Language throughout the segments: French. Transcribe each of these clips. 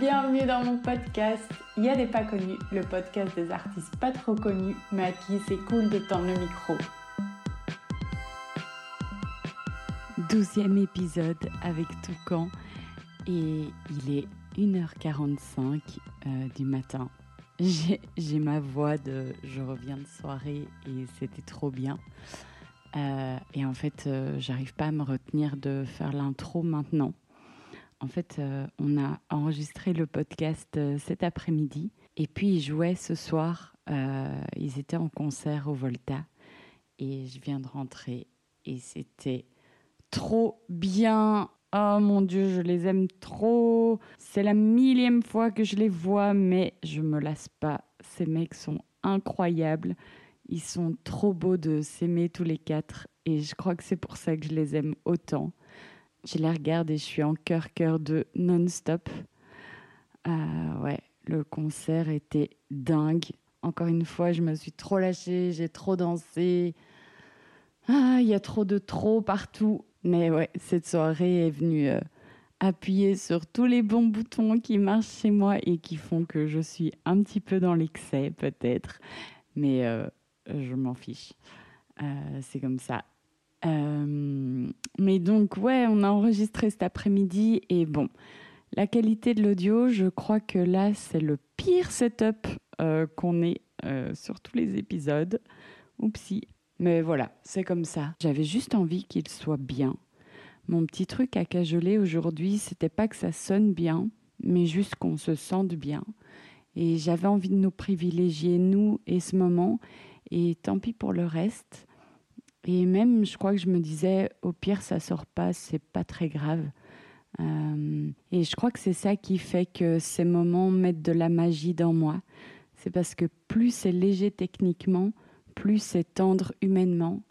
Bienvenue dans mon podcast. Il y a des pas connus, le podcast des artistes pas trop connus, mais à qui c'est cool de tendre le micro. Douzième épisode avec Toucan et il est 1h45 euh, du matin. J'ai ma voix de je reviens de soirée et c'était trop bien. Euh, et en fait, euh, j'arrive pas à me retenir de faire l'intro maintenant. En fait, euh, on a enregistré le podcast euh, cet après-midi et puis ils jouaient ce soir. Euh, ils étaient en concert au Volta et je viens de rentrer et c'était trop bien. Oh mon Dieu, je les aime trop. C'est la millième fois que je les vois, mais je me lasse pas. Ces mecs sont incroyables. Ils sont trop beaux de s'aimer tous les quatre et je crois que c'est pour ça que je les aime autant. Je les regarde et je suis en cœur-cœur de non-stop. Euh, ouais, le concert était dingue. Encore une fois, je me suis trop lâchée, j'ai trop dansé. Ah, il y a trop de trop partout. Mais ouais, cette soirée est venue euh, appuyer sur tous les bons boutons qui marchent chez moi et qui font que je suis un petit peu dans l'excès, peut-être. Mais euh, je m'en fiche. C'est comme ça. Euh, mais donc, ouais, on a enregistré cet après-midi et bon, la qualité de l'audio, je crois que là, c'est le pire setup euh, qu'on ait euh, sur tous les épisodes. Oupsie. Mais voilà, c'est comme ça. J'avais juste envie qu'il soit bien. Mon petit truc à cajoler aujourd'hui, c'était pas que ça sonne bien, mais juste qu'on se sente bien. Et j'avais envie de nous privilégier, nous et ce moment. Et tant pis pour le reste. Et même, je crois que je me disais, au pire, ça sort pas, c'est pas très grave. Euh, et je crois que c'est ça qui fait que ces moments mettent de la magie dans moi. C'est parce que plus c'est léger techniquement, plus c'est tendre humainement.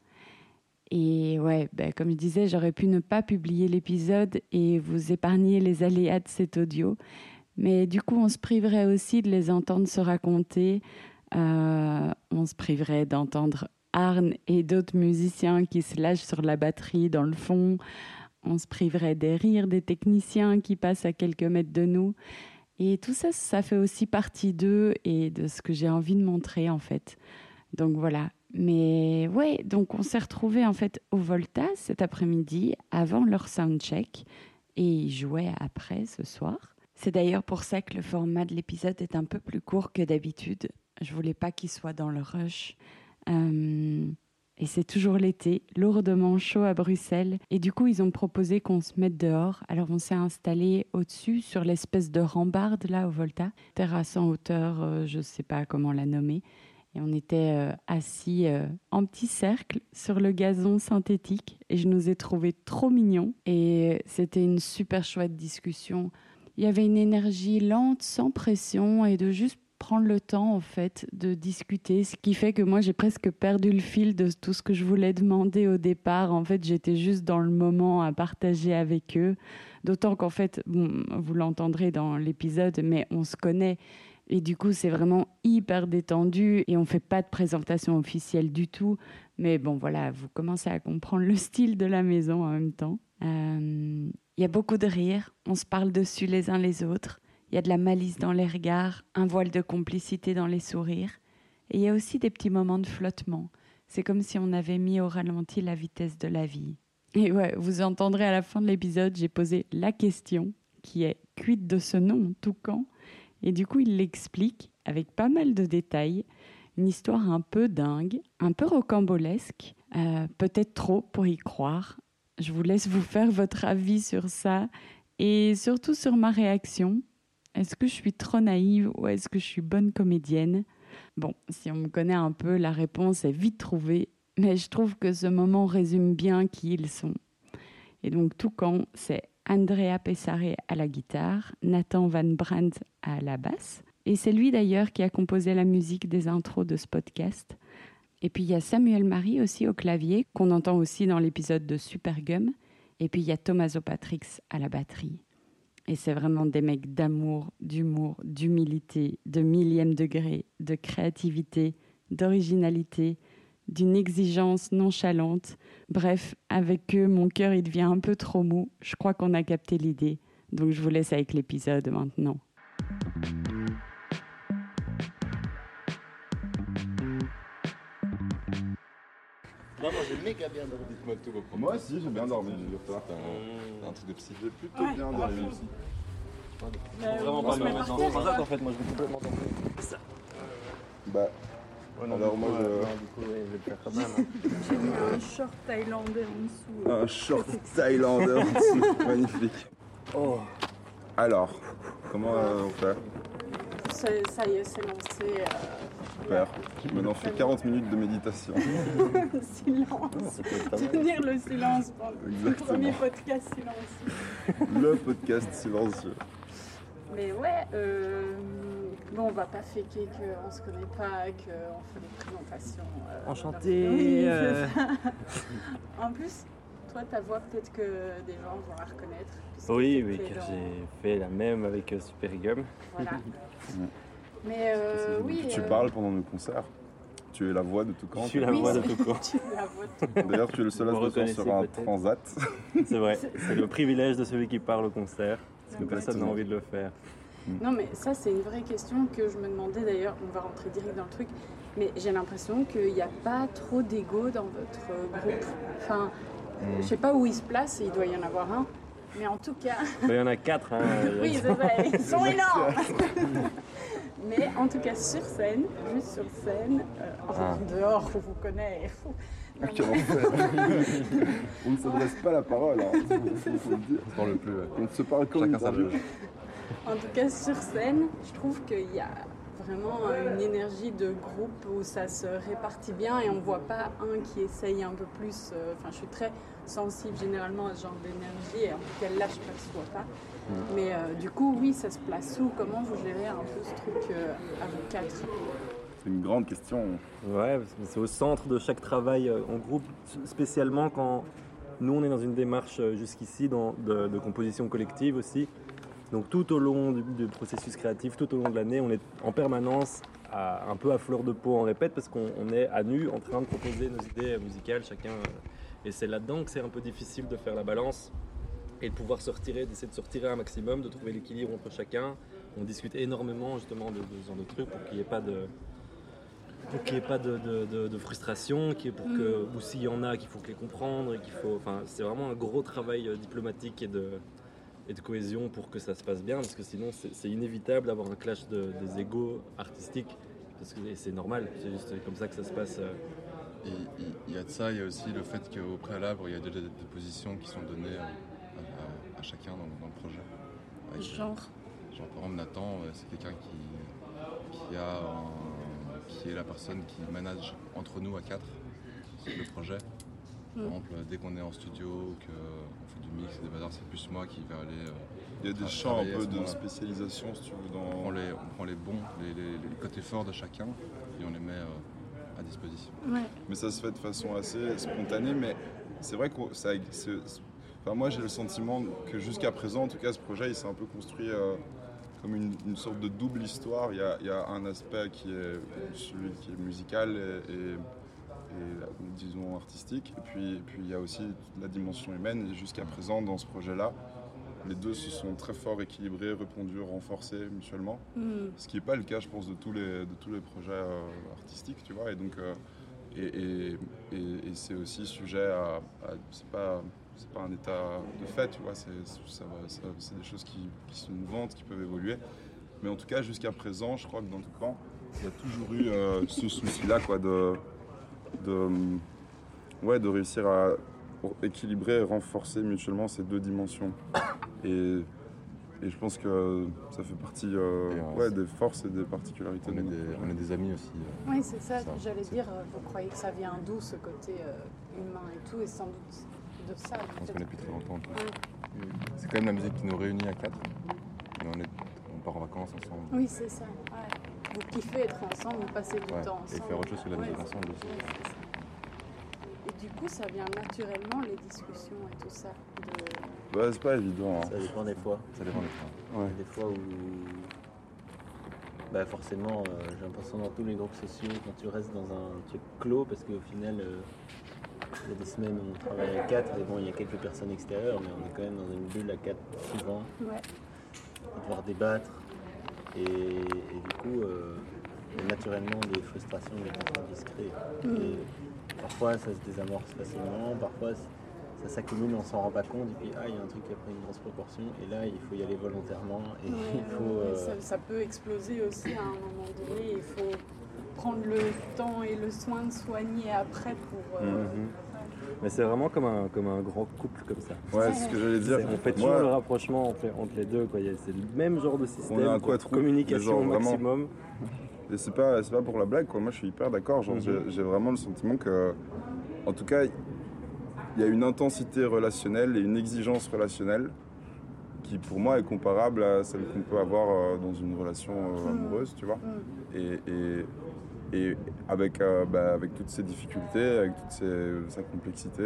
Et ouais, ben, comme je disais, j'aurais pu ne pas publier l'épisode et vous épargner les aléas de cet audio. Mais du coup, on se priverait aussi de les entendre se raconter. Euh, on se priverait d'entendre Arne et d'autres musiciens qui se lâchent sur la batterie dans le fond. On se priverait des rires des techniciens qui passent à quelques mètres de nous. Et tout ça, ça fait aussi partie d'eux et de ce que j'ai envie de montrer en fait. Donc voilà. Mais ouais, donc on s'est retrouvés en fait au Volta cet après-midi avant leur soundcheck et ils jouaient après ce soir. C'est d'ailleurs pour ça que le format de l'épisode est un peu plus court que d'habitude. Je voulais pas qu'il soit dans le rush. Euh, et c'est toujours l'été, lourdement chaud à Bruxelles. Et du coup, ils ont proposé qu'on se mette dehors. Alors, on s'est installé au-dessus, sur l'espèce de rambarde, là, au Volta. Terrasse en hauteur, euh, je ne sais pas comment la nommer. Et on était euh, assis en petit cercle sur le gazon synthétique. Et je nous ai trouvés trop mignons. Et c'était une super chouette discussion. Il y avait une énergie lente, sans pression, et de juste prendre le temps en fait de discuter, ce qui fait que moi j'ai presque perdu le fil de tout ce que je voulais demander au départ. En fait, j'étais juste dans le moment à partager avec eux. D'autant qu'en fait, vous l'entendrez dans l'épisode, mais on se connaît. Et du coup, c'est vraiment hyper détendu et on fait pas de présentation officielle du tout. Mais bon, voilà, vous commencez à comprendre le style de la maison en même temps. Euh, il y a beaucoup de rire, on se parle dessus les uns les autres. Il y a de la malice dans les regards, un voile de complicité dans les sourires. Et il y a aussi des petits moments de flottement. C'est comme si on avait mis au ralenti la vitesse de la vie. Et ouais, vous entendrez à la fin de l'épisode, j'ai posé la question qui est quid de ce nom, Toucan Et du coup, il l'explique avec pas mal de détails. Une histoire un peu dingue, un peu rocambolesque, euh, peut-être trop pour y croire. Je vous laisse vous faire votre avis sur ça et surtout sur ma réaction. Est-ce que je suis trop naïve ou est-ce que je suis bonne comédienne? Bon, si on me connaît un peu, la réponse est vite trouvée, mais je trouve que ce moment résume bien qui ils sont. Et donc, tout quand c'est Andrea Pessare à la guitare, Nathan Van Brandt à la basse, et c'est lui d'ailleurs qui a composé la musique des intros de ce podcast. Et puis il y a Samuel Marie aussi au clavier, qu'on entend aussi dans l'épisode de Supergum. Et puis il y a Tommaso Patrix à la batterie. Et c'est vraiment des mecs d'amour, d'humour, d'humilité, de millième degré, de créativité, d'originalité, d'une exigence nonchalante. Bref, avec eux, mon cœur il devient un peu trop mou. Je crois qu'on a capté l'idée. Donc je vous laisse avec l'épisode maintenant. Moi j'ai méga bien dormi. Dites-moi tout vos problèmes. Moi aussi, j'ai bien dormi, t'as un, t'as un truc de psy. J'ai plutôt bien dormi aussi. Vraiment pas mal maintenant. C'est pour ça qu'en fait, moi je vais complètement dormir. Bah, alors moi je. Du coup, ouais, je vais le faire quand même. hein. J'ai mis un short thaïlandais en dessous. Un short thaïlandais en dessous. Magnifique. Oh, Alors, comment euh, on fait? Ça y est, c'est lancé. euh, Super. Maintenant, on fait 40 minutes de méditation. silence. Tenir le silence pendant le premier podcast silencieux. Le podcast silencieux. Mais ouais, euh, bon, on va pas faker qu'on se connaît pas, qu'on fait des présentations. euh, enchanté. Euh, En plus, toi, ta voix, peut-être que des gens vont la reconnaître. Oui, oui, car dans- j'ai fait la même avec euh, Supergum. Voilà. Mais euh, oui. tu euh, parles pendant nos concerts. Tu es la voix de tout camp. Je suis la Oui, voix de Toucan. D'ailleurs, tu es le seul à se sur un transat. C'est vrai, c'est le privilège de celui qui parle au concert. Parce que personne n'a envie de le faire. Non, mais ça, c'est une vraie question que je me demandais d'ailleurs. On va rentrer direct dans le truc. Mais j'ai l'impression qu'il n'y a pas trop d'ego dans votre euh, groupe. Enfin, Hmm. je sais pas où il se place, il doit y en avoir un. Mais en tout cas, Il y en a quatre. Hein. oui, c'est ça, ils sont énormes Mais en tout cas, sur scène, juste sur scène, euh, enfin, dehors, on vous connaît. Non, enfer. On ne s'adresse pas la parole. Hein. On se parle plus, ouais. On ne se parle comme Chacun une. En tout cas, sur scène, je trouve qu'il y a vraiment une énergie de groupe où ça se répartit bien et on voit pas un qui essaye un peu plus. euh, Enfin, je suis très sensible généralement à ce genre d'énergie et en tout cas là, je perçois pas. Mais euh, du coup, oui, ça se place où? Comment vous gérez un peu ce truc euh, à vous quatre? C'est une grande question. Ouais, c'est au centre de chaque travail euh, en groupe, spécialement quand nous on est dans une démarche euh, jusqu'ici dans- de, de composition collective aussi. Donc tout au long du, du processus créatif, tout au long de l'année, on est en permanence à- un peu à fleur de peau, on répète, parce qu'on on est à nu en train de proposer nos idées musicales chacun. Euh, et c'est là-dedans que c'est un peu difficile de faire la balance et de pouvoir sortir, d'essayer de sortir un maximum, de trouver l'équilibre entre chacun. On discute énormément justement de, de ce genre de trucs pour qu'il n'y ait pas de, pour qu'il n'y ait pas de, de- de- de frustration, qui est pour que, ou s'il y en a, qu'il faut que les comprendre, et qu'il faut, enfin, c'est vraiment un gros travail euh, diplomatique et de, et de cohésion pour que ça se passe bien, parce que sinon c'est inévitable d'avoir un clash de- des égaux artistiques, parce que c'est normal, c'est juste comme ça que ça se passe. Il- il y a de ça, il y a aussi le fait qu'au préalable, il y a déjà des, des positions qui sont données euh, à, à- à chacun dans, dans le projet. Avec, euh, Genre Genre, par exemple, Nathan, euh, c'est quelqu'un qui, qui, a un- qui est la personne qui manage entre nous à quatre le projet. Par exemple, dès qu'on est en studio ou qu'on fait du mix, des bazars, c'est plus moi qui vais aller. euh, Il y a des champs un peu de spécialisation, si tu veux, On prend dans... les, on prend les bons, les, les- les côtés forts de chacun et on les met euh, à disposition. Ouais. Mais ça se fait de façon assez spontanée, mais c'est vrai que ça... Enfin, moi, j'ai le sentiment que jusqu'à présent, en tout cas, ce projet, il s'est un peu construit euh, comme une, une sorte de double histoire. Il y, a, il y a un aspect qui est celui qui est musical et, et- et, disons artistique, et puis, et puis il y a aussi la dimension humaine. Et jusqu'à présent, dans ce projet-là, les deux se sont très fort équilibrés, répondus, renforcés mutuellement. Hmm. Ce qui n'est pas le cas, je pense, de tous les, de tous les projets euh, artistiques, tu vois. Et donc, euh, et, et- et- et c'est aussi sujet à. à- c'est pas, c'est pas un état de fait, tu vois. C'est des choses qui, qui sont mouvantes, qui peuvent évoluer. Mais en tout cas, jusqu'à présent, je crois que dans tout camp, il y a toujours eu euh, ce souci-là, quoi, de, de, ouais, de réussir à pour équilibrer et renforcer mutuellement ces deux dimensions. Et, et je pense que ça fait partie euh, Et, euh, ouais, des forces et des particularités. On de est nous. des, on est des amis aussi. euh. Oui, c'est ça, j'allais dire. euh, Vous croyez que ça vient d'où ce côté euh, humain et tout, et sans doute de ça. On se connaît depuis très longtemps. Ouais. C'est quand même la musique qui nous réunit à quatre. Mais on, est, on part en vacances ensemble. Oui, c'est ça. ouais. Vous kiffez être ensemble, vous passez du Ouais, temps et ensemble. faire autre chose que la musique ensemble aussi. ouais, c'est ça. Et du coup, ça vient naturellement, les discussions et tout ça. de- Ouais, c'est pas évident. hein. Ça dépend des fois. Ça dépend des fois. Il y Ouais. a des fois où, bah forcément, euh, j'ai l'impression dans tous les groupes sociaux, quand tu restes dans un truc clos, parce qu'au final, euh, il y a des semaines où on travaille à 4 et bon, il y a quelques personnes extérieures, mais on est quand même dans une bulle à 4 souvent, Ouais. à devoir débattre. Et, et du coup, euh, il y a naturellement des frustrations, des se créent. Mm. Et parfois, ça se désamorce facilement, parfois, ça s'accumule, on s'en rend pas compte, et puis ah, il y a un truc qui a pris une grosse proportion, et là, il faut y aller volontairement, et Ouais, il ouais, faut... ouais, euh, ça, ça peut exploser aussi à un moment donné. Il faut prendre le temps et le soin de soigner après pour. euh, Mhm. Mais c'est vraiment comme un, comme un grand couple comme ça. Ouais, c'est ce que j'allais dire. On fait toujours le rapprochement entre, entre les deux. a- C'est le même genre de système. On est un quoi. communication au maximum. Et c'est pas, c'est pas pour la blague, quoi. Moi, je suis hyper d'accord. Genre, Mhm. j'ai- j'ai vraiment le sentiment que, en tout cas, il y a une intensité relationnelle et une exigence relationnelle qui, pour moi, est comparable à celle qu'on peut avoir euh, dans une relation euh, Mhm. amoureuse, tu vois. mm. Et, et, et avec, euh, bah, avec toutes ces difficultés, avec toute ces- sa complexité,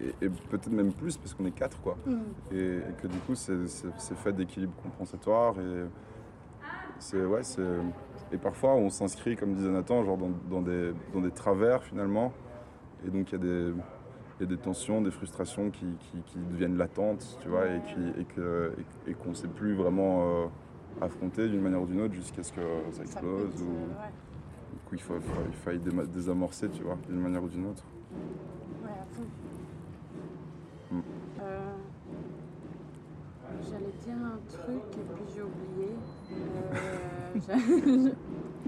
et, et- et peut-être même plus, parce qu'on est quatre, quoi. Et, et que du coup, c'est c'est- c'est fait d'équilibre compensatoire. Et, c'est, ouais, c'est, et parfois, on s'inscrit, comme disait Nathan, genre dans, dans des, dans des travers finalement. Et donc, il y, a des- il y a des tensions, des frustrations qui, qui- qui deviennent latentes, tu vois, et, qui, et, que, et, et qu'on ne sait plus vraiment euh, affronter d'une manière ou d'une autre jusqu'à ce que ça explose. ou ouais. du coup, il, faut, il faille désamorcer, tu vois, d'une manière ou d'une autre. Ouais, à fond. Mm. Euh, J'allais dire un truc et puis j'ai oublié. Euh, j'a-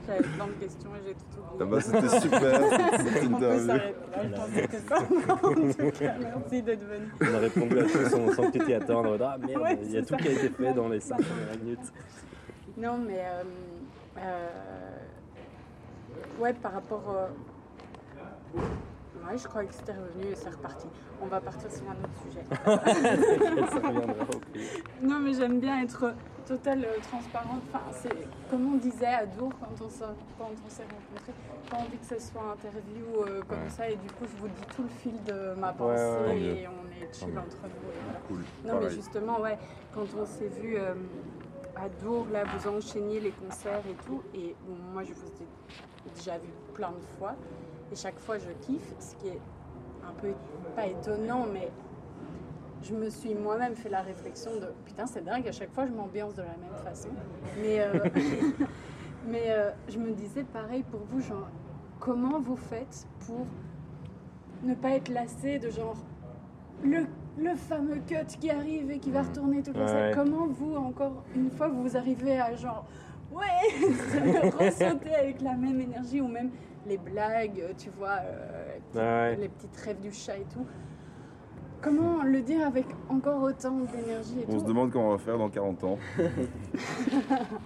J'avais plein de questions et j'ai tout oublié. Ah bah, c'était super cette On peut interview. s'arrêter là, je pense que ça. En tout cas, merci d'être venu. On a répondu à tout sans, sans que tu t'y attendes. Ah merde, Ouais, il y a tout ça. qui a été fait dans les 5 premières minutes. Non, mais euh, euh, ouais, par rapport. euh, Ouais, je crois que c'était revenu et c'est reparti. On va partir sur un autre sujet. Ça reviendra au pire. Non, mais j'aime bien être total euh, transparente. Enfin, c'est comme on disait à Dour quand on s'est rencontrés. Pas envie que ce soit interview euh, comme Ouais. ça et du coup je vous dis tout le fil de ma pensée ouais, et on est chill entre nous. Cool. Non, mais justement, ouais, quand on s'est vu euh, à Dour, là, vous enchaîniez les concerts et tout, et bon, moi, je vous ai déjà vu plein de fois, et chaque fois, je kiffe, ce qui est un peu, pas étonnant, mais je me suis moi-même fait la réflexion de putain, c'est dingue, à chaque fois, je m'ambiance de la même façon. Mais, euh, mais euh, je me disais, pareil pour vous, genre, comment vous faites pour ne pas être lassé de genre le, le fameux cut qui arrive et qui va retourner toute la Ouais. scène. Comment vous, encore une fois, vous arrivez à genre ouais, ressauter avec la même énergie ou même les blagues, tu vois, euh, les, Ouais. les petites rêves du chat et tout? Comment le dire avec encore autant d'énergie et On tout se demande comment on va faire dans 40 ans.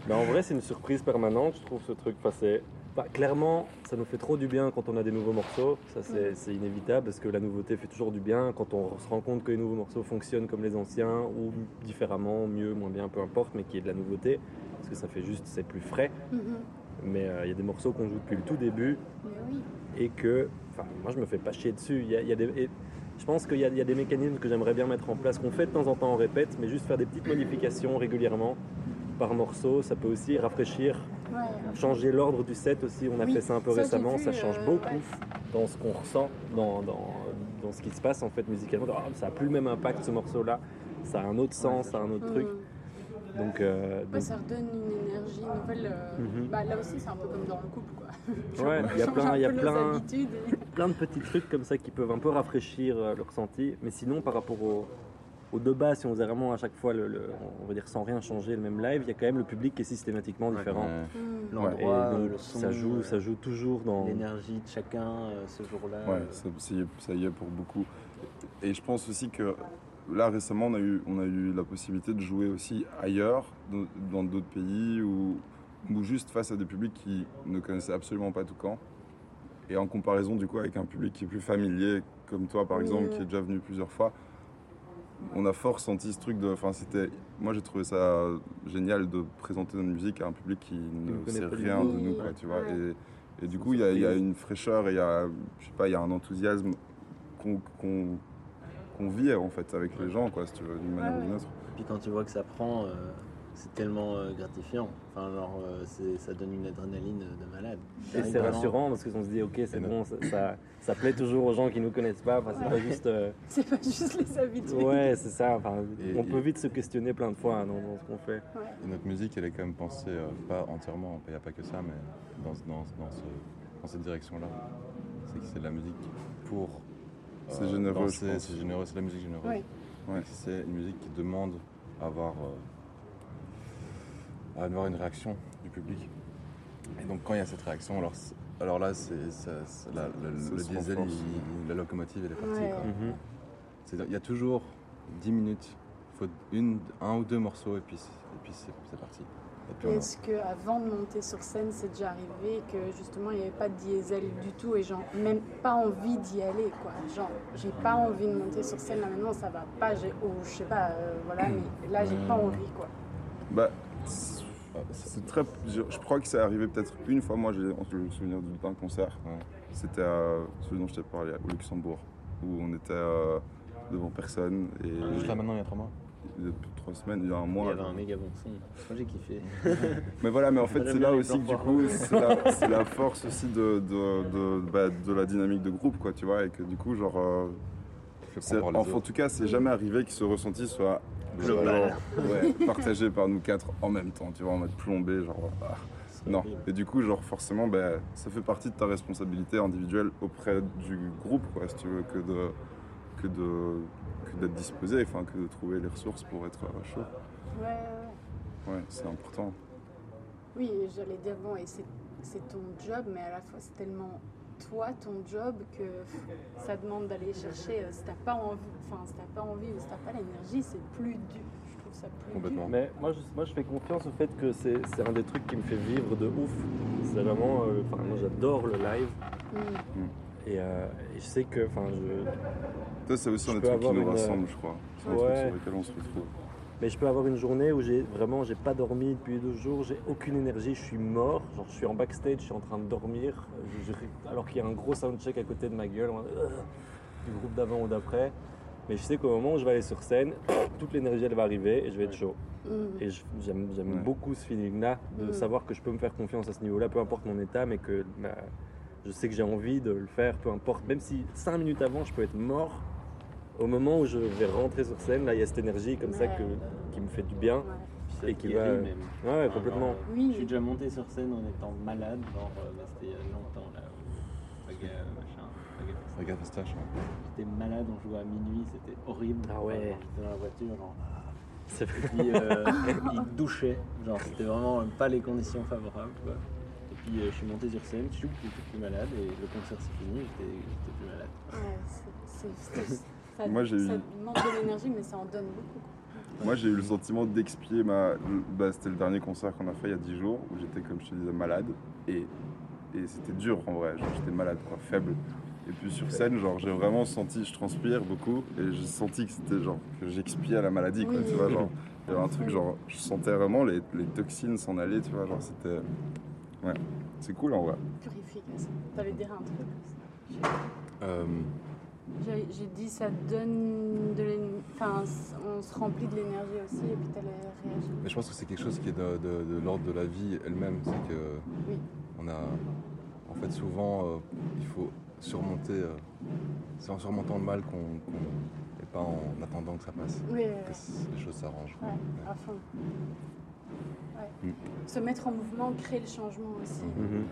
Bah, en vrai, c'est une surprise permanente, je trouve ce truc. Enfin, c'est- enfin, clairement, ça nous fait trop du bien quand on a des nouveaux morceaux. Ça, c'est c'est inévitable parce que la nouveauté fait toujours du bien. Quand on se rend compte que les nouveaux morceaux fonctionnent comme les anciens ou différemment, mieux, moins bien, peu importe, mais qu'il y ait de la nouveauté. Parce que ça fait juste, c'est plus frais. Mhm. Mais euh, il y a des morceaux qu'on joue depuis le tout début Mais oui. et que, enfin, moi je me fais pas chier dessus. Il y a, il y a des, et je pense qu'il y, a- il y a des mécanismes que j'aimerais bien mettre en place, qu'on fait de temps en temps, on répète, mais juste faire des petites modifications régulièrement par morceau, ça peut aussi rafraîchir, Ouais. changer l'ordre du set aussi. On a Oui, fait ça un peu ça, récemment, vu, ça change euh, beaucoup ouais. dans ce qu'on ressent, dans, dans, dans ce qui se passe en fait musicalement. Ah, ça a plus le même impact ce morceau-là, ça a un autre sens, ça a un autre truc. Donc, euh, Ouais, donc, ça redonne une énergie nouvelle. euh, Mhm. bah, là aussi, c'est un peu comme dans le couple, quoi. ouais, il y a plein, un il y a peu nos plein, habitudes et- plein de petits trucs comme ça qui peuvent un peu rafraîchir euh, le ressenti. Mais sinon, par rapport au, au de base, si on faisait vraiment à chaque fois, le, le- on va dire sans rien changer, le même live, il y a quand même le public qui est systématiquement différent. Ouais. Et L'endroit, donc, le son, ça joue, ça joue toujours dans. l'énergie de chacun euh, ce jour-là. Ouais, ça, ça y est, ça y est pour beaucoup. et je pense aussi que là récemment on a eu, on a eu la possibilité de jouer aussi ailleurs, dans- d'autres pays ou, ou juste face à des publics qui ne connaissaient absolument pas Toucan. Et en comparaison du coup avec un public qui est plus familier, comme toi par Oui, exemple, qui est déjà venu plusieurs fois, on a fort senti ce truc de. Enfin, c'était. Moi j'ai trouvé ça génial de présenter notre musique à un public qui ne sait rien de nous, quoi, tu vois. ouais. Et, et du coup, il y, a- il y a une fraîcheur et il y a, je sais pas, il y a un enthousiasme qu'on qu'on- qu'on vit en fait avec les gens, quoi, si tu veux, d'une manière ou d'une autre. Puis quand tu vois que ça prend, euh, c'est tellement euh, gratifiant. Enfin, genre, euh, c'est- ça donne une adrénaline de malade. Et T'arrives c'est vraiment- rassurant parce qu'on se dit, ok, c'est bon, ça, ça, ça plaît toujours aux gens qui nous connaissent pas. Enfin, c'est pas juste. euh, C'est pas juste les habitués. ouais, c'est ça. Enfin, Et- on peut vite se questionner plein de fois hein, dans, dans ce qu'on fait. Ouais. Et notre musique, elle est quand même pensée, euh, pas entièrement, il n'y a pas que ça, mais dans, dans, dans, ce- dans cette direction-là. C'est que c'est de la musique pour. Euh, C'est généreux, danser, pense. C'est généreux, c'est de la musique généreuse. Ouais. Ouais. C'est une musique qui demande à avoir, euh, à avoir une réaction du public. Et donc quand il y a cette réaction, alors, alors là, c'est, le se diesel, il- la locomotive, elle est partie. Ouais. Mhm. Il y a toujours 10 minutes, il faut une, un ou deux morceaux et puis, et puis c'est, c'est parti. Est-ce qu'avant de monter sur scène, c'est déjà arrivé que justement il n'y avait pas de diesel du tout et genre même pas envie d'y aller quoi? Genre j'ai pas envie de monter sur scène là maintenant ça va pas, j'ai ou je sais pas euh, voilà mais là j'ai pas envie quoi. Bah, c'est très. Je, je crois que c'est arrivé peut-être une fois. Moi, j'ai le souvenir d'un concert. Ouais. C'était celui dont je t'ai parlé, au Luxembourg, où on était euh, devant personne et Juste là maintenant, il y a trois mois. Il y a plus de trois semaines, il y a un Il y mois. avait un méga bon son. Moi, j'ai kiffé. Mais voilà, mais en fait, c'est là aussi que du coup, c'est la, force aussi de, de, de, bah, de la dynamique de groupe, quoi, tu vois, et que du coup, genre, euh, en, tout cas, c'est jamais arrivé que ce ressenti soit Global. genre, ouais, partagé par nous quatre en même temps, tu vois, en mode plombé, genre. ah. Non. Et du coup, genre, forcément, ben, ça fait partie de ta responsabilité individuelle auprès du groupe, quoi, si tu veux, que de que de que d'être disposé, enfin, que de trouver les ressources pour être euh, chaud. Ouais, ouais. Ouais, c'est important. Oui, j'allais dire, bon, et c'est c'est ton job, mais à la fois c'est tellement toi, ton job, que ça demande d'aller chercher, euh, si t'as pas envie, enfin, si t'as pas envie ou si t'as pas l'énergie, c'est plus dur. Je trouve ça plus Complètement. dur. Mais moi je, moi, je fais confiance au fait que c'est c'est un des trucs qui me fait vivre de ouf. C'est vraiment. euh, Enfin, moi, j'adore le live. Mm. Et, euh, et je sais que. Enfin, je. Ça, c'est aussi un trucs qui nous une- rassemble, je crois. C'est un truc Ouais. sur lequel on se retrouve. Mais je peux avoir une journée où j'ai vraiment j'ai pas dormi depuis deux jours, j'ai aucune énergie, je suis mort, genre je suis en backstage, je suis en train de dormir, je- je- alors qu'il y a un gros soundcheck à côté de ma gueule, euh, du groupe d'avant ou d'après. Mais je sais qu'au moment où je vais aller sur scène, toute l'énergie elle va arriver et je vais être chaud. Mm. Et je- j'aime j'aime Ouais. beaucoup ce feeling-là, de Mm. savoir que je peux me faire confiance à ce niveau-là, peu importe mon état, mais que bah, je sais que j'ai envie de le faire, peu importe. Même si cinq minutes avant je peux être mort, au moment où je vais rentrer sur scène, là il y a cette énergie comme ça Ouais. que, qui me fait du bien. Ouais. Ça Et qui va- même. Ouais, ouais, Enfin, complètement. genre, Oui. Je suis déjà monté sur scène en étant malade, genre, euh, mais c'était il y a longtemps là. au Baga, machin. Regarde Fastache. ouais. J'étais malade, on jouait à minuit, c'était horrible. Ah ouais. J'étais dans la voiture, genre. Et puis euh, il douchait, genre c'était vraiment pas les conditions favorables quoi. Puis euh, je suis monté sur scène, choup, j'étais plus malade et le concert s'est fini, j'étais plus malade. Ouais, c'est- c'est- c'est- ça, Moi, j'ai ça eu- demande de l'énergie, mais ça en donne beaucoup. Moi, j'ai eu le sentiment d'expier ma. Bah, c'était le dernier concert qu'on a fait il y a 10 jours, où j'étais, comme je te disais, malade. Et, et c'était dur en vrai, genre j'étais malade, quoi, faible. Et puis sur scène, genre j'ai vraiment senti, je transpire beaucoup, et j'ai senti que c'était genre que j'expiais la maladie, quoi, Oui. tu vois, genre. Il y avait un truc, genre, je sentais vraiment les, les toxines s'en aller, tu vois, genre c'était. Ouais, c'est cool en vrai. Purification. T'allais dire un truc. Euh, J'ai j'ai dit ça donne de l'énergie. Enfin, on se remplit de l'énergie aussi, et puis t'allais réagir. mais je pense que c'est quelque chose qui est de, de- de l'ordre de la vie elle-même. C'est que Oui. on a, en fait, souvent, euh, il faut surmonter. euh, c'est en surmontant le mal qu'on, et pas en attendant que ça passe. Oui, Que les choses s'arrangent. ouais, à fond. Ouais. Mm. Se mettre en mouvement, créer le changement aussi. Mhm.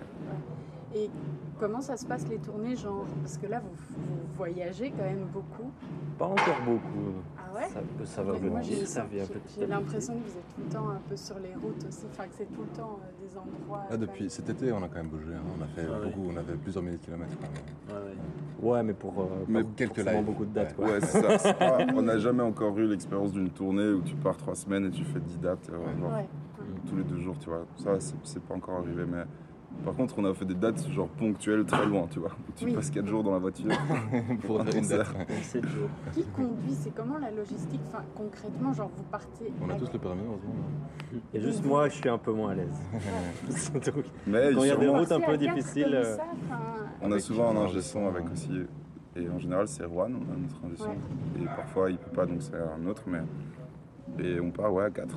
Et comment ça se passe les tournées, genre Parce que là, vous, vous voyagez quand même beaucoup. Pas encore beaucoup. Ah ouais Ça, va venir, j'ai ça vient petit j'ai l'impression que vous êtes tout le temps un peu sur les routes aussi, enfin que c'est tout le temps euh, des endroits. Ah, depuis cet été, on a quand même bougé. hein. On a fait Ah ouais. beaucoup, on a fait plusieurs milliers de kilomètres. quand même. Ouais, ouais. petit. Ouais, mais pour, euh, Mais pas quelques lives. beaucoup de dates. Quoi. Ouais, c'est ça. c'est pas- on n'a jamais encore eu l'expérience d'une tournée où tu pars trois semaines et tu fais 10 dates, euh, genre. Tous les deux jours, tu vois. Ça, c'est pas encore arrivé, mais par contre, on a fait des dates genre ponctuelles très loin, tu vois. Tu Oui. passes 4 jours dans la voiture. Pour faire une date. En 7 jours. Qui conduit C'est comment la logistique Enfin, concrètement, genre vous partez. On a tous le permis, heureusement. hein. Et juste moi, je suis un peu moins à l'aise. Donc, Mais Quand il y a des routes un peu difficiles, euh, ça, on a souvent un ingé son avec aussi. Et en général, c'est Juan, on a notre ingé son. Ouais. Et parfois, il peut pas, donc c'est un autre, mais. Et on part, ouais, à 4.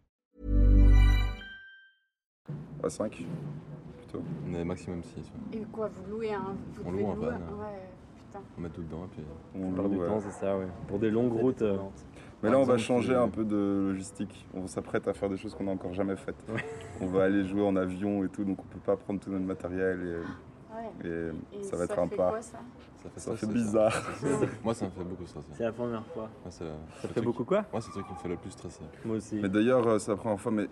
À 5, plutôt. On est maximum 6. Et quoi, vous louez un. Vous On loue un van, Ouais, putain. On met tout dedans et puis. On loue, du ouais. temps, c'est ça, ouais. Pour des longues routes. euh, Mais là, on va changer un peu de logistique. On s'apprête à faire des choses qu'on n'a encore jamais faites. Ouais. On va aller jouer en avion et tout, donc on peut pas prendre tout notre matériel Ouais. et, et ça va être un fait pas. quoi ça Ça fait, Ça fait stresser, bizarre. ça. Moi, ça me fait beaucoup stresser. C'est la première fois. Moi, Ça fait beaucoup quoi Moi, c'est le truc qui me fait le plus stresser. Moi aussi. Mais d'ailleurs, euh, c'est la première fois, mais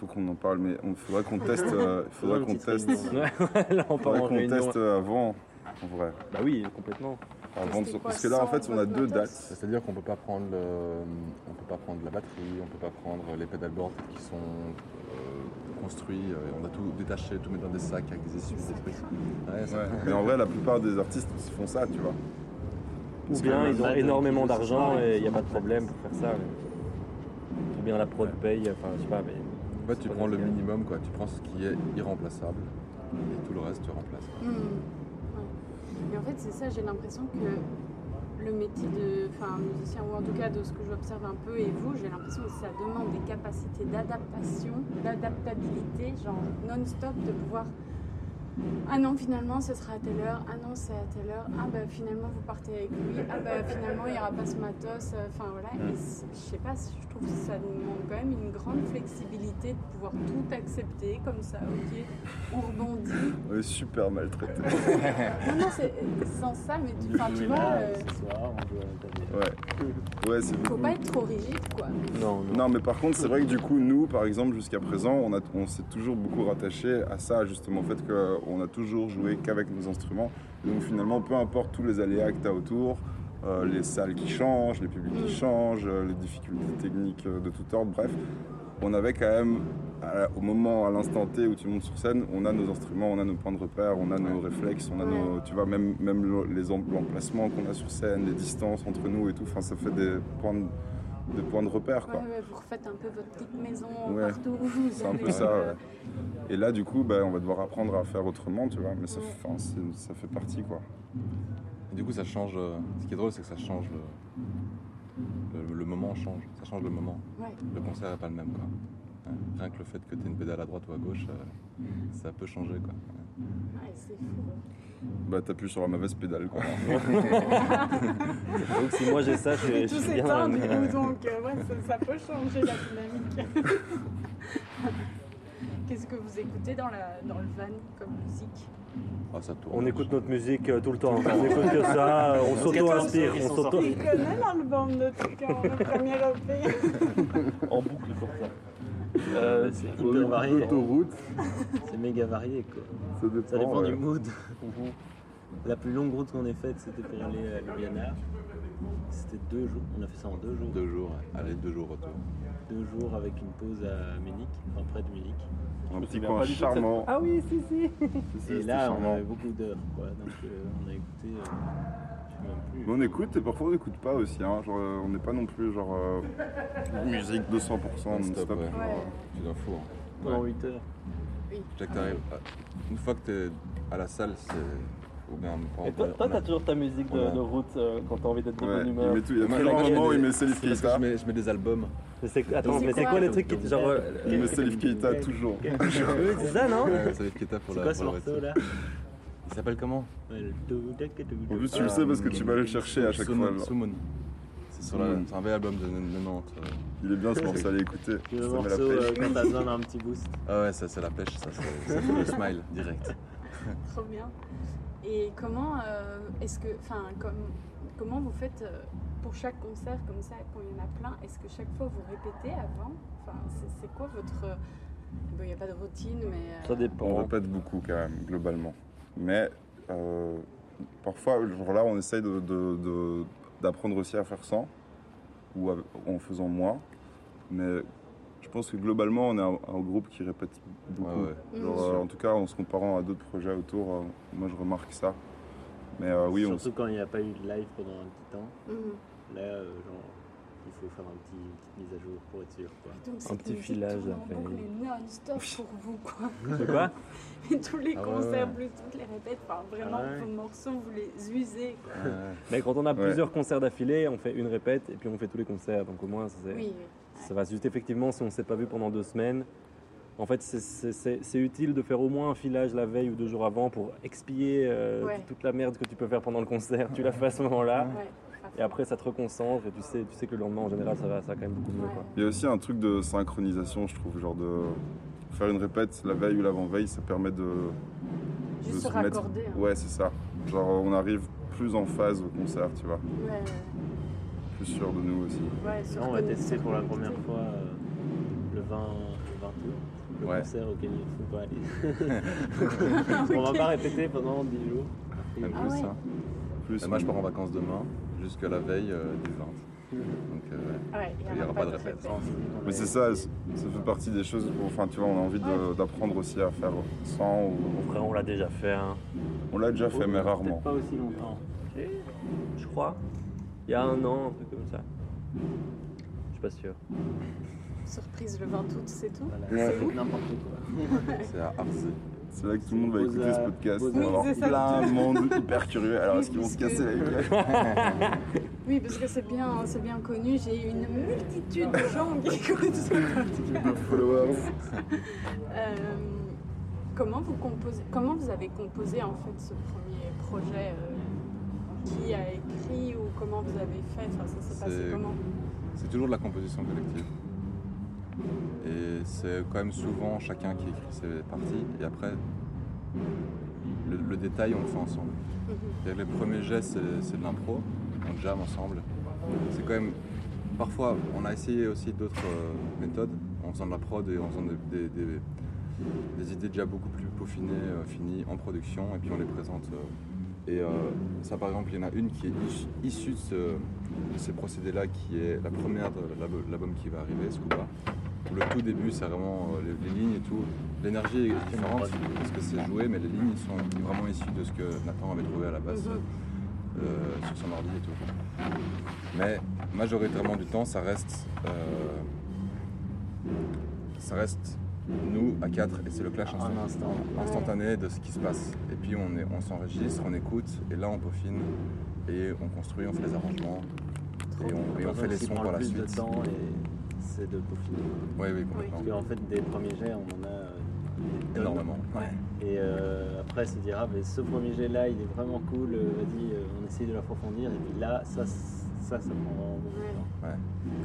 faut qu'on en parle, mais il faudrait qu'on teste. euh, faudrait qu'on teste. là, on part faudrait en qu'on réunion. teste avant, en vrai. Bah oui, complètement. Avant de- Parce que là, en fait, on a deux dates. C'est-à-dire qu'on peut pas prendre le, on peut pas prendre la batterie, on peut pas prendre les pédalboards qui sont euh, construits. euh, on a tout détaché, tout mettre dans des sacs avec des essuies, des trucs. Ouais, ça- Ouais. Mais en vrai, la plupart des artistes font ça, tu vois. Ou bien ils ont énormément d'argent et il n'y a pas de problème pour faire ça. mais- Ou bien la prod paye, enfin je sais pas, mais. Tu prends le minimum, quoi. Tu prends ce qui est irremplaçable et tout le reste, tu remplaces. Hmm. Ouais. Mais en fait, c'est ça, j'ai l'impression que le métier de musicien, ou en tout cas de ce que j'observe un peu, et vous, j'ai l'impression que ça demande des capacités d'adaptation, d'adaptabilité, genre non-stop, de pouvoir. Ah non, finalement, ce sera à telle heure. Ah non, c'est à telle heure. Ah bah finalement, vous partez avec lui. Ah bah finalement, il n'y aura pas ce matos. Enfin voilà. Et c'est- je sais pas, je trouve que ça demande quand même une grande flexibilité de pouvoir tout accepter comme ça. Ok, on rebondit. On est super maltraités. Non, non, c'est sans ça, mais tu, tu vois, euh, ce soir, on doit taper. Ouais. Ouais, c'est faut pas être trop rigide, quoi. Non, non. Non, mais par contre, c'est vrai que du coup, nous, par exemple, jusqu'à présent, on, a- on s'est toujours beaucoup rattaché à ça, justement, au fait qu'on a toujours joué qu'avec nos instruments. Donc finalement, peu importe tous les aléas que tu as autour, euh, les salles qui changent, les publics qui changent, euh, les difficultés techniques euh, de tout ordre, bref, on avait quand même, au moment, à l'instant T où tu montes sur scène, on a nos instruments, on a nos points de repère, on a nos réflexes, on a nos, tu vois, même, même l'emplacement qu'on a sur scène, les distances entre nous et tout, enfin, ça fait des points de, des points de repère, Ouais, quoi. ouais, vous refaites un peu votre petite maison Ouais, partout. où vous C'est un peu ça, euh, ouais. Et là, du coup, bah, on va devoir apprendre à faire autrement, tu vois, mais ça, c'est- ça fait partie, quoi. Et du coup, ça change. euh, Ce qui est drôle, c'est que ça change le, le, le moment change. Ça change le moment. Ouais. Le concert n'est pas le même, quoi. Rien que le fait que tu aies une pédale à droite ou à gauche, euh, ça peut changer, quoi. Ouais, c'est fou. Bah, t'appuies sur la mauvaise pédale, quoi. Donc si moi j'ai ça, je, suis bien s'éteint, dans du la coup, donc euh, ouais, ça, ça peut changer la dynamique. Qu'est-ce que vous écoutez dans, la, dans le van comme musique? Ah, ça tourne. On écoute notre musique euh, tout le temps. On écoute que ça, on s'auto-inspire. On s'auto... Il connaît l'album de Toucan, le premier EP. En boucle comme ça. Euh, c'est hyper varié. Autoroute, C'est méga varié quoi. ça dépend. Ça dépend ouais. du mood. La plus longue route qu'on ait faite, c'était pour aller à Ljubljana. C'était deux jours. On a fait ça en deux jours. Deux jours, allez, deux jours retour. Deux jours avec une pause à Munich, enfin près de Munich. Un petit coin charmant. Ah oui, si, si. Et là, on avait beaucoup d'heures. Quoi. Donc euh, on a écouté. euh, Mais on écoute et parfois on n'écoute pas aussi. Hein. Genre, euh, on n'est pas non plus genre euh, musique 200% Non-stop, ouais. Ouais. Tu t'en fous. hein. Pendant 8 heures. Dès que t'arrives, à- une fois que t'es à la salle, c'est. Faut bien. par Et toi, exemple, toi, on a- t'as toujours ta musique de, a- de route euh, quand t'as envie d'être de Ouais, bonne il humeur? met tout. Il y a Moi, toujours un moment où des- il met Salif c'est parce que Keita. je mets, je mets des albums. Mais c'est- Attends, C'est mais c'est quoi quoi les trucs qui te genre. euh, Il met Salif Keita toujours. Oui, c'est ça, non Ouais, Salif Keita pour C'est la. quoi ce pour morceau là Il s'appelle comment. En plus, tu le sais parce que tu vas le chercher à chaque fois. Summon. C'est sur un vieil album de 90. euh. Il est bien ce morceau, allez écouter. Le morceau euh, quand t'as besoin d'un petit boost. Ah ouais, ça c'est la pêche, ça c'est le smile direct. Trop bien. Et comment euh, est-ce que, enfin, comme, comment vous faites euh, pour chaque concert comme ça, quand il y en a plein Est-ce que chaque fois vous répétez avant Enfin, c'est, quoi votre Bon, il n'y a pas de routine, mais euh, Ça dépend. On répète beaucoup quand même, globalement. Mais euh, parfois, genre là, on essaye d'apprendre aussi à faire sans, ou à- en faisant moins. Mais je pense que globalement, on est un, un groupe qui répète beaucoup. Ouais, ouais. Genre, euh, en tout cas, en se comparant à d'autres projets autour, euh, moi je remarque ça. Mais euh, oui, on, Surtout quand il n'y a pas eu de live pendant un petit temps. mhm. Là, euh, genre, il faut faire un petit, une petite mise à jour pour être sûr. Quoi. Donc, c'est Un petit filage à faire. non-stop pour vous, quoi. C'est quoi Et tous les Ah concerts, ouais. plus toutes les répètes, enfin, vraiment, Ah ouais. vos morceaux, vous les usez, quoi. Ouais. Mais quand on a Ouais. plusieurs concerts d'affilée, on fait une répète et puis on fait tous les concerts. Donc au moins, c'est- Oui, oui. ça va juste effectivement si on ne s'est pas vu pendant deux semaines. En fait, c'est- utile de faire au moins un filage la veille ou deux jours avant pour expier euh, Ouais. toute la merde que tu peux faire pendant le concert. Tu la fais à ce moment-là. Et après, ça te reconcentre et tu sais, tu sais que le lendemain, en général, ça va, ça va quand même beaucoup mieux. Quoi. il y a aussi un truc de synchronisation, je trouve, genre de faire une répète la veille ou l'avant-veille, ça permet de, de Juste se remettre- raccorder. hein. Ouais, c'est ça. Genre, on arrive plus en phase au concert, tu vois. Ouais. Plus sûr de nous aussi. Ouais, on va tester pour la première fois euh, le 20, le 20 août, le Ouais. concert auquel il ne faut pas aller. on va pas répéter pendant 10 jours. Même Ah plus, ouais. hein. Plus Et moi je pars en vacances demain jusqu'à la veille euh, du 20. Donc euh, Ouais, il n'y aura pas de répète. Mais c'est ça, ça fait partie des choses où, enfin, tu vois, on a envie d'apprendre aussi à faire sans. Ou... Mon frère, on l'a déjà fait, hein. On l'a déjà fait, mais rarement. Pas aussi longtemps. je crois. Il y a un an, un truc comme ça. Je suis pas sûr. Surprise le 20 août, c'est tout Voilà, c'est n'importe quoi. c'est à Arzé. C'est là que tout le monde va écouter ce podcast. Bosa- On va avoir Oui, plein de monde hyper curieux. Alors, est-ce qu'ils vont se Parce que- casser la gueule Oui, parce que c'est bien, c'est bien connu. J'ai une multitude de gens qui écoutent ce podcast. de followers Euh, comment vous composez, comment vous avez composé en fait ce premier projet euh, Qui a écrit ou comment vous avez fait? Enfin, ça s'est passé comment? C'est toujours de la composition collective. Et c'est quand même souvent chacun qui écrit ses parties. Et après, le, le détail, on le fait ensemble. Mhm. Que les premiers gestes, c'est, de l'impro. On jam ensemble. C'est quand même. Parfois, on a essayé aussi d'autres euh, méthodes en faisant de la prod et en faisant des, des- des- des idées déjà beaucoup plus peaufinées, euh, finies en production, et puis on les présente. euh, et euh, ça, par exemple, il y en a une qui est issue- de, ce- de ces procédés-là, qui est la première de l'album- l'album qui va arriver, Scuba. Le tout début, c'est vraiment euh, les, les lignes et tout. L'énergie est différente parce que c'est joué, mais les lignes sont vraiment issues de ce que Nathan avait trouvé à la base Mhm. euh, sur son ordi et tout. Mais majoritairement du temps, ça reste, euh, ça reste nous à quatre et c'est le clash instant. instantané de ce qui se passe. Et puis on, est, on s'enregistre, on écoute et là on peaufine et on construit, on fait les arrangements et on, et on fait les sons par la suite. C'est de peaufiner. Oui, oui, complètement. Parce qu'en fait, des premiers jets, on en a euh, des. Énormément. Et euh, après, se dire, ah, mais ce premier jet là, il est vraiment cool, euh, vas-y, euh, on essaye de l'approfondir. Et puis là, ça, ça, ça prend vraiment beaucoup de temps. Ouais.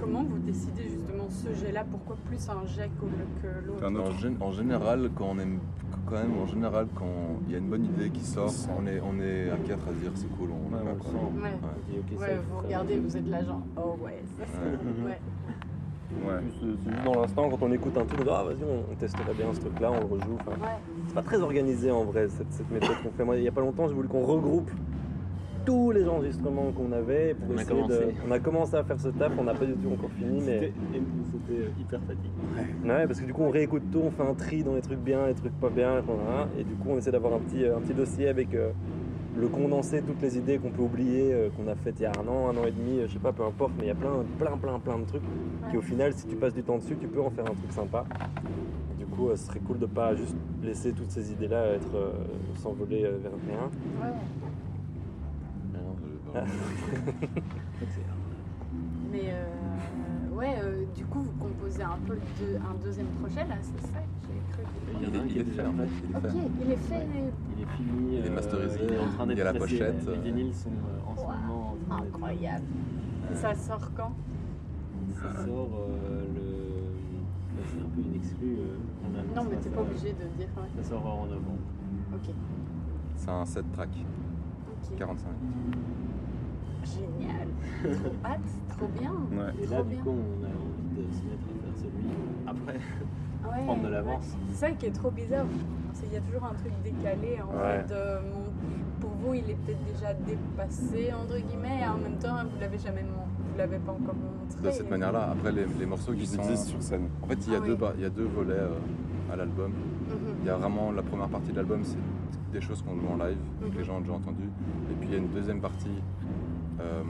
Comment vous décidez justement ce jet-là? Pourquoi plus un jet que, que l'autre? En, général, quand on aime, quand même, en général, quand il y a une bonne idée qui sort, on est, on est à quatre à dire c'est cool, on Ouais, va, on le sent. Ouais. On dit, ok, ça, Ouais, il faut vous regardez, vous êtes là genre, oh ouais, ça c'est Ouais. Ouais. C'est juste dans l'instant, quand on écoute un truc, on dit ah vas-y, on, on testerait bien ce truc-là, on le rejoue. Enfin, Ouais. C'est pas très organisé en vrai cette, cette méthode qu'on fait. Moi, il y a pas longtemps, j'ai voulu qu'on regroupe tous les enregistrements qu'on avait pour On a essayer commencé. de. On a commencé à faire ce taf, on n'a pas du tout encore fini, mais. C'était c'était, euh, hyper fatigant. Ouais, parce que du coup, on réécoute tout, on fait un tri dans les trucs bien, les trucs pas bien, voilà, et du coup, on essaie d'avoir un petit, un petit dossier avec euh, le condensé, toutes les idées qu'on peut oublier, euh, qu'on a faites il y a un an, un an et demi, euh, je sais pas, peu importe, mais il y a plein, plein, plein, plein de trucs qui, au final, si tu passes du temps dessus, tu peux en faire un truc sympa. Du coup, euh, ce serait cool de pas juste laisser toutes ces idées-là être euh, s'envoler euh, vers rien. Ouais. Non, je- voilà. Mais euh, ouais, euh, du coup, peu le deux- un deuxième projet là, c'est ça que j'ai cru. Il y en a un Il qui est fait, en fait, il est Ok, fait. il est fait. Il est fini. Il est euh, masterisé, il est en train il y d'être a la pochette. Les vinyles sont euh, en ce Wow, moment en train d'être- Incroyable. Et ça sort quand? Ça sort euh, le. là, C'est un peu une exclue. euh, Non, mais t'es pas obligé de dire. ouais. Ça sort en novembre. Ok. C'est un 7 track, ok. 45 Génial. Trop hâte, trop bien. Ouais. Et là, Trop du bien. coup, on a envie de se mettre après. Ouais, prendre de l'avance. ouais. C'est ça qui est trop bizarre. C'est- Il y a toujours un truc décalé en Ouais. fait. mon- Pour vous, il est peut-être déjà dépassé entre guillemets, et en même temps, vous l'avez jamais vous l'avez pas encore montré. de cette manière-là. Après, les, les morceaux qui sont. existent sur scène. En fait, il y a, Ah deux, oui. il y a deux volets euh, à l'album. Mhm. Il y a vraiment la première partie de l'album, c'est des choses qu'on joue en live, que Mhm. les gens ont déjà entendues. Et puis il y a une deuxième partie euh,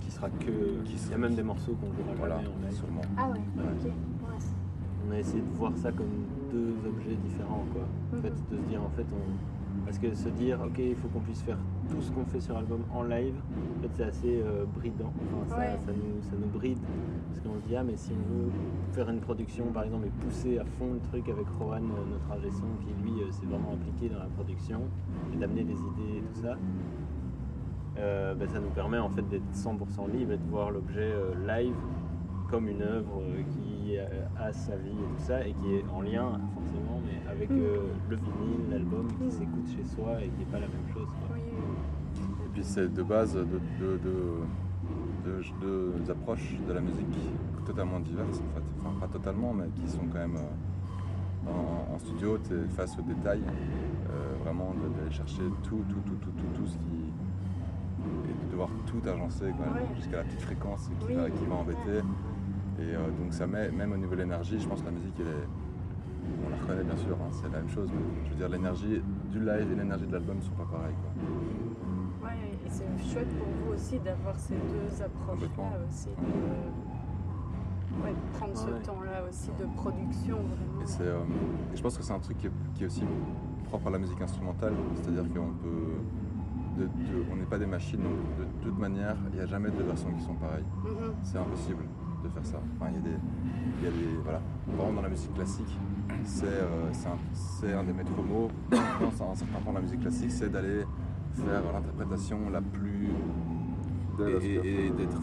Qui sera que. Qui Il y a même des morceaux qu'on jouera voilà, jamais en live. sûrement. Ah ouais, Ouais. ok. On a essayé de voir ça comme deux objets différents, quoi. En fait, de se dire, en fait, on... parce que se dire, ok, il faut qu'on puisse faire tout ce qu'on fait sur album en live, en fait, c'est assez euh, bridant. Enfin, ça, Ouais. ça nous, ça nous bride. Parce qu'on se dit, ah, mais si on veut faire une production, par exemple, et pousser à fond le truc avec Rohan, euh, notre ingé son, qui lui euh, s'est vraiment impliqué dans la production, et d'amener des idées et tout ça, euh, ben, ça nous permet en fait d'être 100% libre et de voir l'objet live comme une œuvre euh, qui euh, a sa vie et tout ça et qui est en lien forcément mais avec euh, le vinyle, l'album qui s'écoute chez soi et qui n'est pas la même chose. quoi. Oui, oui. Et puis c'est de base de deux de, de, de- deux approches de la musique totalement diverses en fait. Enfin pas totalement mais qui sont quand même euh, en, en studio, tu es face aux détails, euh, vraiment d'aller chercher tout, tout, tout, tout, tout, tout ce qui. et de devoir tout agencer quand même, Ouais. jusqu'à la petite fréquence qui, Oui. va, qui va embêter. Et euh, donc ça met, même au niveau de l'énergie, je pense que la musique elle est. On la reconnaît bien sûr, hein, c'est la même chose, mais je veux dire l'énergie du live et l'énergie de l'album sont pas pareilles. Quoi. Ouais, et c'est chouette pour vous aussi d'avoir ces deux approches-là aussi. De, ouais, de prendre ce Ouais. temps-là aussi de production vraiment. Et, c'est, euh, et je pense que c'est un truc qui est, qui est aussi propre à la musique instrumentale, c'est-à-dire qu'on peut. de- de- on n'est pas des machines, donc de toute manière, il n'y a jamais deux versions qui sont pareilles. Mhm. C'est impossible de faire ça. Enfin, il y a des. il y a des voilà. Par exemple, dans la musique classique, c'est euh, c'est un, c'est un des maîtres mots dans un certain point de la musique classique, c'est d'aller faire l'interprétation la plus. À et, le- d'être.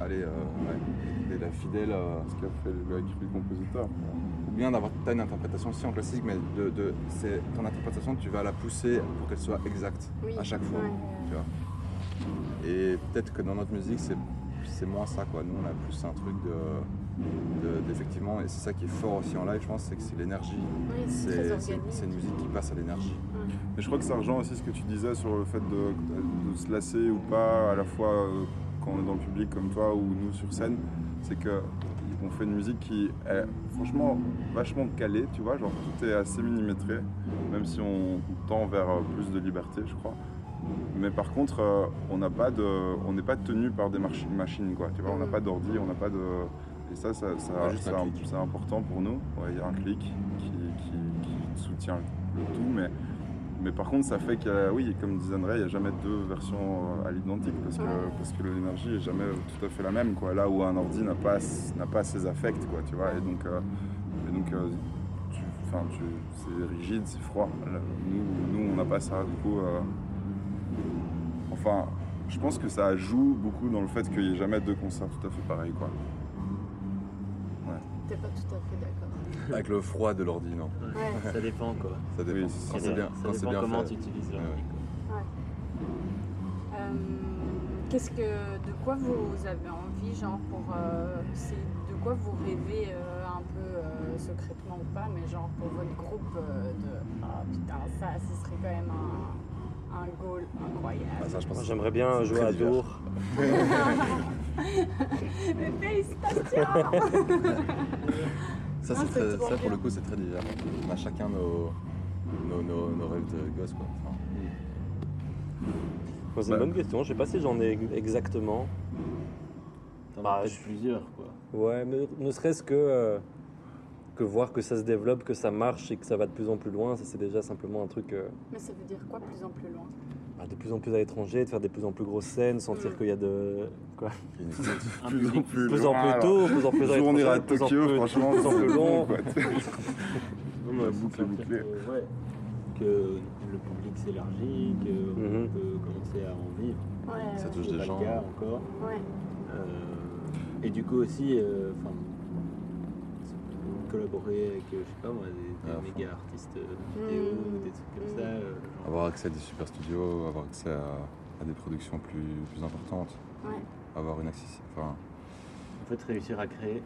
Allez, euh, ouais, d'être fidèle. euh, Ce qu'a fait le, le compositeur. ou bien d'avoir t'as une interprétation aussi en classique, mais de, de- c'est ton interprétation, tu vas la pousser pour qu'elle soit exacte Oui, à chaque fois. ouais, Tu vois. Et peut-être que dans notre musique, c'est, c'est moins ça. Quoi. Nous, on a plus un truc de, de- d'effectivement, et c'est ça qui est fort aussi en live, je pense, c'est que c'est l'énergie. Oui, c'est très C'est, organique. c'est, c'est une musique qui passe à l'énergie. Mais je crois que ça rejoint aussi ce que tu disais sur le fait de, de se lasser ou pas, à la fois euh, quand on est dans le public comme toi ou nous sur scène. C'est que on fait une musique qui est franchement vachement calée, tu vois, genre tout est assez millimétré, même si on tend vers euh, plus de liberté, je crois. Mais par contre, euh, on n'a pas de, on n'est pas tenu par des machines, quoi. Tu vois, on n'a pas d'ordi, on n'a pas de, et ça, ça, ça- On a juste c'est important pour nous. Ouais, il y a un clic qui, qui- qui soutient le tout, mais mais par contre, ça fait que, oui, comme disait André, il n'y a jamais deux versions euh, à l'identique parce que, parce que l'énergie est jamais tout à fait la même. Quoi. Là où un ordi n'a pas, n'a pas ses affects, quoi, tu vois. Et donc, euh, et donc euh, tu- enfin, tu- c'est rigide, c'est froid. Nous, nous on n'a pas ça. Du coup, euh, enfin, je pense que ça joue beaucoup dans le fait qu'il n'y ait jamais deux concerts tout à fait pareils. Quoi. T'es pas tout à fait d'accord. Avec le froid de l'ordi, non Ouais. Ça dépend quoi. Ça dépend. Oui, c'est quand Ça c'est bien, ça c'est dépend bien comment fait. tu utilises Ouais, l'ordi. ouais. quoi. Euh, Qu'est-ce que, de quoi vous avez envie genre pour. euh, c'est de quoi vous rêvez euh, un peu euh, secrètement ou pas, mais genre pour votre groupe euh, de. Ah putain, ça, ce serait quand même un, un goal incroyable. Ah, ça, je pense J'aimerais bien jouer à. Dour. Mais félicitations Ça, c'est très- ça, pour le coup, c'est très divers. On a chacun nos, nos, nos, nos rêves de gosse. Quoi. Enfin, Moi, C'est une Bah. bonne question. Je sais pas si j'en ai exactement. T'en Bah, as je- plusieurs, quoi. Ouais, mais ne serait-ce que, euh, que voir que ça se développe, que ça marche et que ça va de plus en plus loin, ça c'est déjà simplement un truc euh, Mais ça veut dire quoi plus en plus loin? bah, de plus en plus à l'étranger, de faire de plus en plus grosses scènes, sentir Mm. qu'il y a de. Quoi? Une- Un Plus en plus De plus en plus alors. tôt, de plus en plus à Le jour où on ira à de plus Tokyo, plus- franchement, de plus en plus long. quoi. Non, La mais boucle est bouclée. Que, ouais, que le public s'élargit, qu'on Mhm. peut commencer à en vivre. Ouais, Ça touche des gens. encore. ouais. Euh, et du coup aussi, euh, enfin, collaborer avec, euh, je sais pas moi, des, des Ah, méga artistes de vidéo, Mm. des trucs comme Mm. ça. euh, genre- Avoir accès à des super studios, avoir accès à, à des productions plus, plus importantes, Ouais. avoir une accès. Enfin, En fait, réussir à créer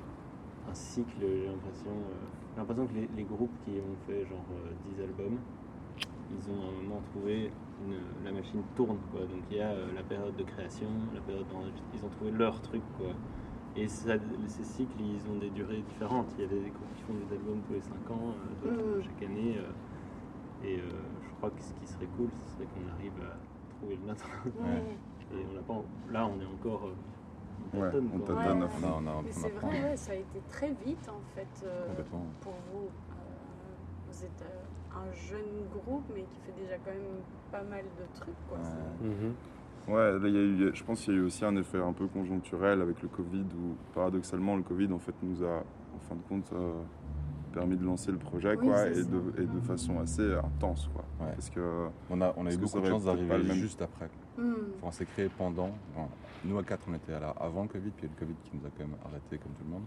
un cycle, j'ai l'impression. euh, j'ai l'impression que les, les groupes qui ont fait genre euh, 10 albums, ils ont à un moment trouvé une, la machine tourne quoi. Donc il y a euh, la période de création, la période d'enregistrement, ils ont trouvé leur truc quoi. Et ça, ces cycles, ils ont des durées différentes. Il y a des groupes qui font des albums tous les 5 ans, euh, d'autres Mm. chaque année. euh, et euh, je crois que ce qui serait cool, ce serait qu'on arrive à trouver le nôtre. Ouais. Et on l'a pas. Là, on est encore. on Ouais, tâtonne, on tâtonne Ouais. on a, on Mais c'est vrai, ouais, ça a été très vite en fait euh, Complètement. pour vous. Euh, vous êtes euh, un jeune groupe, mais qui fait déjà quand même pas mal de trucs. Quoi. Ouais. Là, il y a eu, je pense qu'il y a eu aussi un effet un peu conjoncturel avec le Covid où paradoxalement le Covid en fait nous a en fin de compte euh, permis de lancer le projet Oui, quoi et de, et de façon assez intense quoi. Ouais. Parce que On a, on a Parce eu beaucoup de chance d'arriver même- juste après. Hmm. Enfin, on s'est créé pendant. enfin, nous à 4, on était là avant le Covid, puis il y a le Covid qui nous a quand même arrêté comme tout le monde.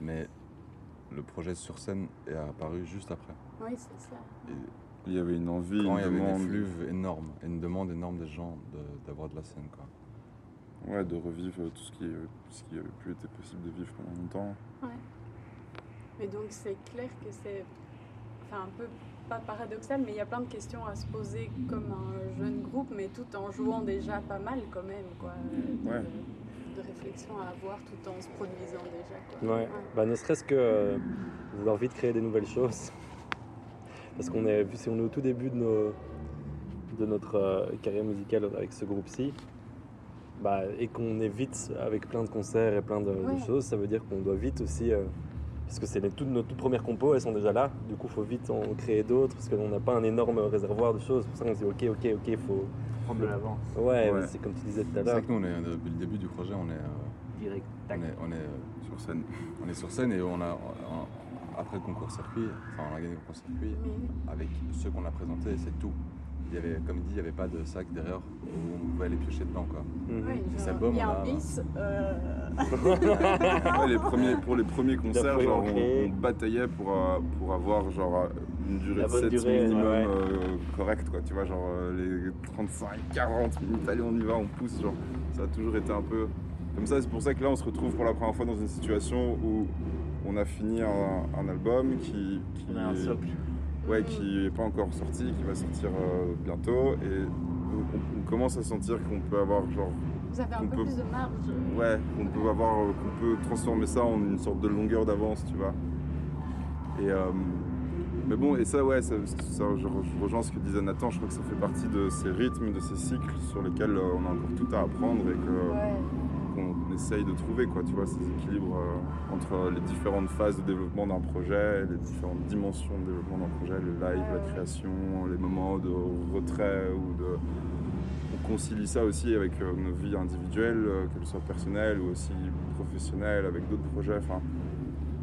Mais le projet sur scène est apparu juste après. Oui, c'est ça. Et il y avait une envie, quand une il y avait demande, une effluve énorme, et une demande énorme des gens d'avoir de, la scène. Quoi. ouais, de revivre tout ce qui, tout ce qui avait plus été possible de vivre pendant longtemps. Mais donc c'est clair que c'est enfin, un peu pas paradoxal, mais il y a plein de questions à se poser comme un jeune groupe, mais tout en jouant déjà pas mal quand même. Quoi, de, Ouais. de réflexion à avoir tout en se produisant déjà. Quoi. Ouais. Bah, ne serait-ce que euh, vouloir vite créer des nouvelles choses. Parce qu'on est, si on est au tout début de, nos, de notre euh, carrière musicale avec ce groupe-ci, bah, et qu'on est vite avec plein de concerts et plein de, choses, ça veut dire qu'on doit vite aussi. euh, parce que c'est les, toutes nos toutes premières compos, elles sont déjà là. Du coup, il faut vite en créer d'autres parce qu'on n'a pas un énorme réservoir de choses. C'est pour ça qu'on se dit, ok, ok, ok, il faut. Prendre de l'avance. Ouais, c'est comme tu disais tout à C'est l'heure. vrai que nous, on est, depuis le début du projet, on est, euh, Direct. on est, on est, euh, Sur scène. on est sur scène et on a, on- après le concours circuit, enfin on a gagné le concours circuit, avec ceux qu'on a présentés, c'est tout. Il y avait, comme dit, il n'y avait pas de sac derrière où on pouvait aller piocher dedans. Quoi. Mhm. Cet genre, album, il y a un bis. euh, Ouais, les premiers, pour les premiers concerts, genre, on, bataillait pour, euh, pour avoir genre, une durée La de bonne set durée, minimum ouais. euh, correcte. Quoi, tu vois, genre les 35, 40 minutes, allez, on y va, on pousse. Genre, ça a toujours été un peu comme ça. C'est pour ça que là, on se retrouve pour la première fois dans une situation où on a fini un, un album qui, qui On a un est- socle. ouais, qui n'est pas encore sorti, qui va sortir euh, bientôt. Et on, on commence à sentir qu'on peut avoir genre Vous avez un On peu peut- plus de marge. Ouais, qu'on peut avoir, euh, qu'on peut transformer ça en une sorte de longueur d'avance, tu vois. Et euh, mais bon, et ça, ouais, ça, ça, je, re- je rejoins ce que disait Nathan. Je crois que ça fait partie de ces rythmes, de ces cycles sur lesquels on a encore tout à apprendre et que Ouais. Essaye de trouver, quoi. Tu vois, ces équilibres euh, entre les différentes phases de développement d'un projet, les différentes dimensions de développement d'un projet, le live, la création, les moments de retrait ou de on concilie ça aussi avec euh, nos vies individuelles, euh, qu'elles soient personnelles ou aussi professionnelles, avec d'autres projets. Enfin,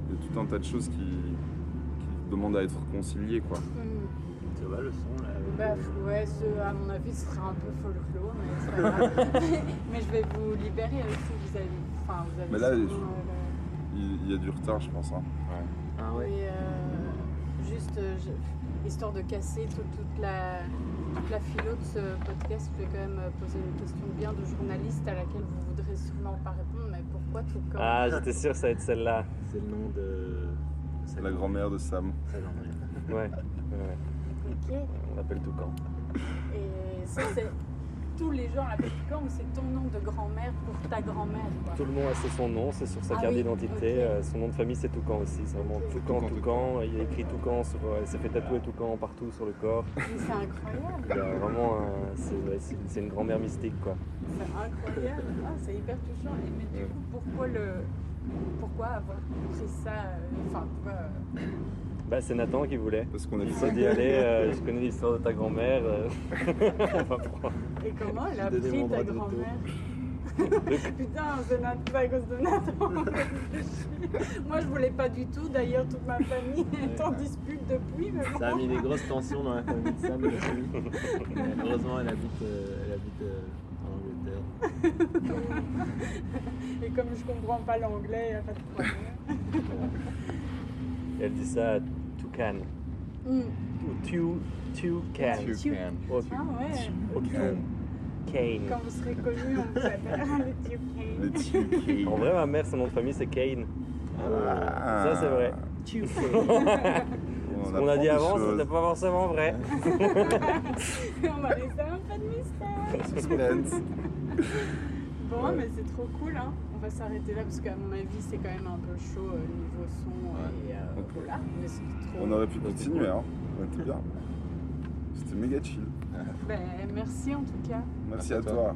il y a tout un tas de choses qui, qui demandent à être conciliées, quoi. Ça va le son là Bah, ouais, ce, à mon avis, ce sera un peu folklore, mais mais je vais vous libérer aussi. Vous avez, enfin, vous avez Mais là, je- euh, Il, y a du retard, je pense. hein. Ah ouais. Et, euh, juste, euh, je- histoire de casser tout- toute la, toute la philo de ce podcast, je vais quand même poser une question bien de journaliste à laquelle vous voudrez sûrement pas répondre, mais pourquoi tout comme Ah, j'étais sûr que ça va être celle-là. C'est le nom de. C'est la grand-mère de Sam. Sa grand-mère. Ouais, ouais, Ok. on l'appelle Toucan. Et ça, c'est tous les gens l'appellent Toucan ou c'est ton nom de grand-mère pour ta grand-mère. Tout le monde a son nom, c'est sur sa Ah carte oui, d'identité. Euh, Son nom de famille, c'est Toucan aussi. C'est vraiment Ok. Toucan, Toucan, Toucan. Il y a écrit Toucan sur. euh, Il s'est fait tatouer Toucan partout sur le corps. Mais c'est incroyable. Il y a vraiment. un- c'est ouais, c'est- c'est une grand-mère mystique, quoi. C'est incroyable. Ah, c'est hyper touchant. Et mais du coup, pourquoi le. Pourquoi avoir pris ça euh, Enfin, pourquoi. euh, Bah, c'est Nathan qui voulait. Parce qu'on s'est dit, allez, euh, je connais l'histoire de ta grand-mère. euh, on va prendre. Et comment elle a pris mon ta droit de veto. grand-mère Putain, c'est Nat- c'est à cause de Nathan. Moi, je voulais pas du tout. D'ailleurs, toute ma famille est en dispute depuis. Mais bon. Ça a mis des grosses tensions dans la famille de Sam et de famille. Mais Heureusement, elle habite, euh, elle habite euh, en Angleterre. Et comme je comprends pas l'anglais, il n'y a pas de problème. Elle dit ça à Toucan. Hmm. Ou Tu, Toucan. Tu Tu- can. Ou Ah ouais. ou Toucan. Kane. Quand vous serez connu, on vous appellera le Duke Le. En vrai, ma mère, son nom de famille, c'est Kane. Ah. Ça, c'est vrai. On Ce qu'on a dit avant, c'était pas forcément vrai. On va laisser un peu de mystère. Suspense. Bon, mais c'est trop cool, hein. On va s'arrêter là parce qu'à mon avis, c'est quand même un peu chaud euh, niveau son et euh, Ok. voilà. Mais c'est trop. On aurait pu continuer, hein. On était bien. C'était méga chill. Ben, merci en tout cas. Merci à toi.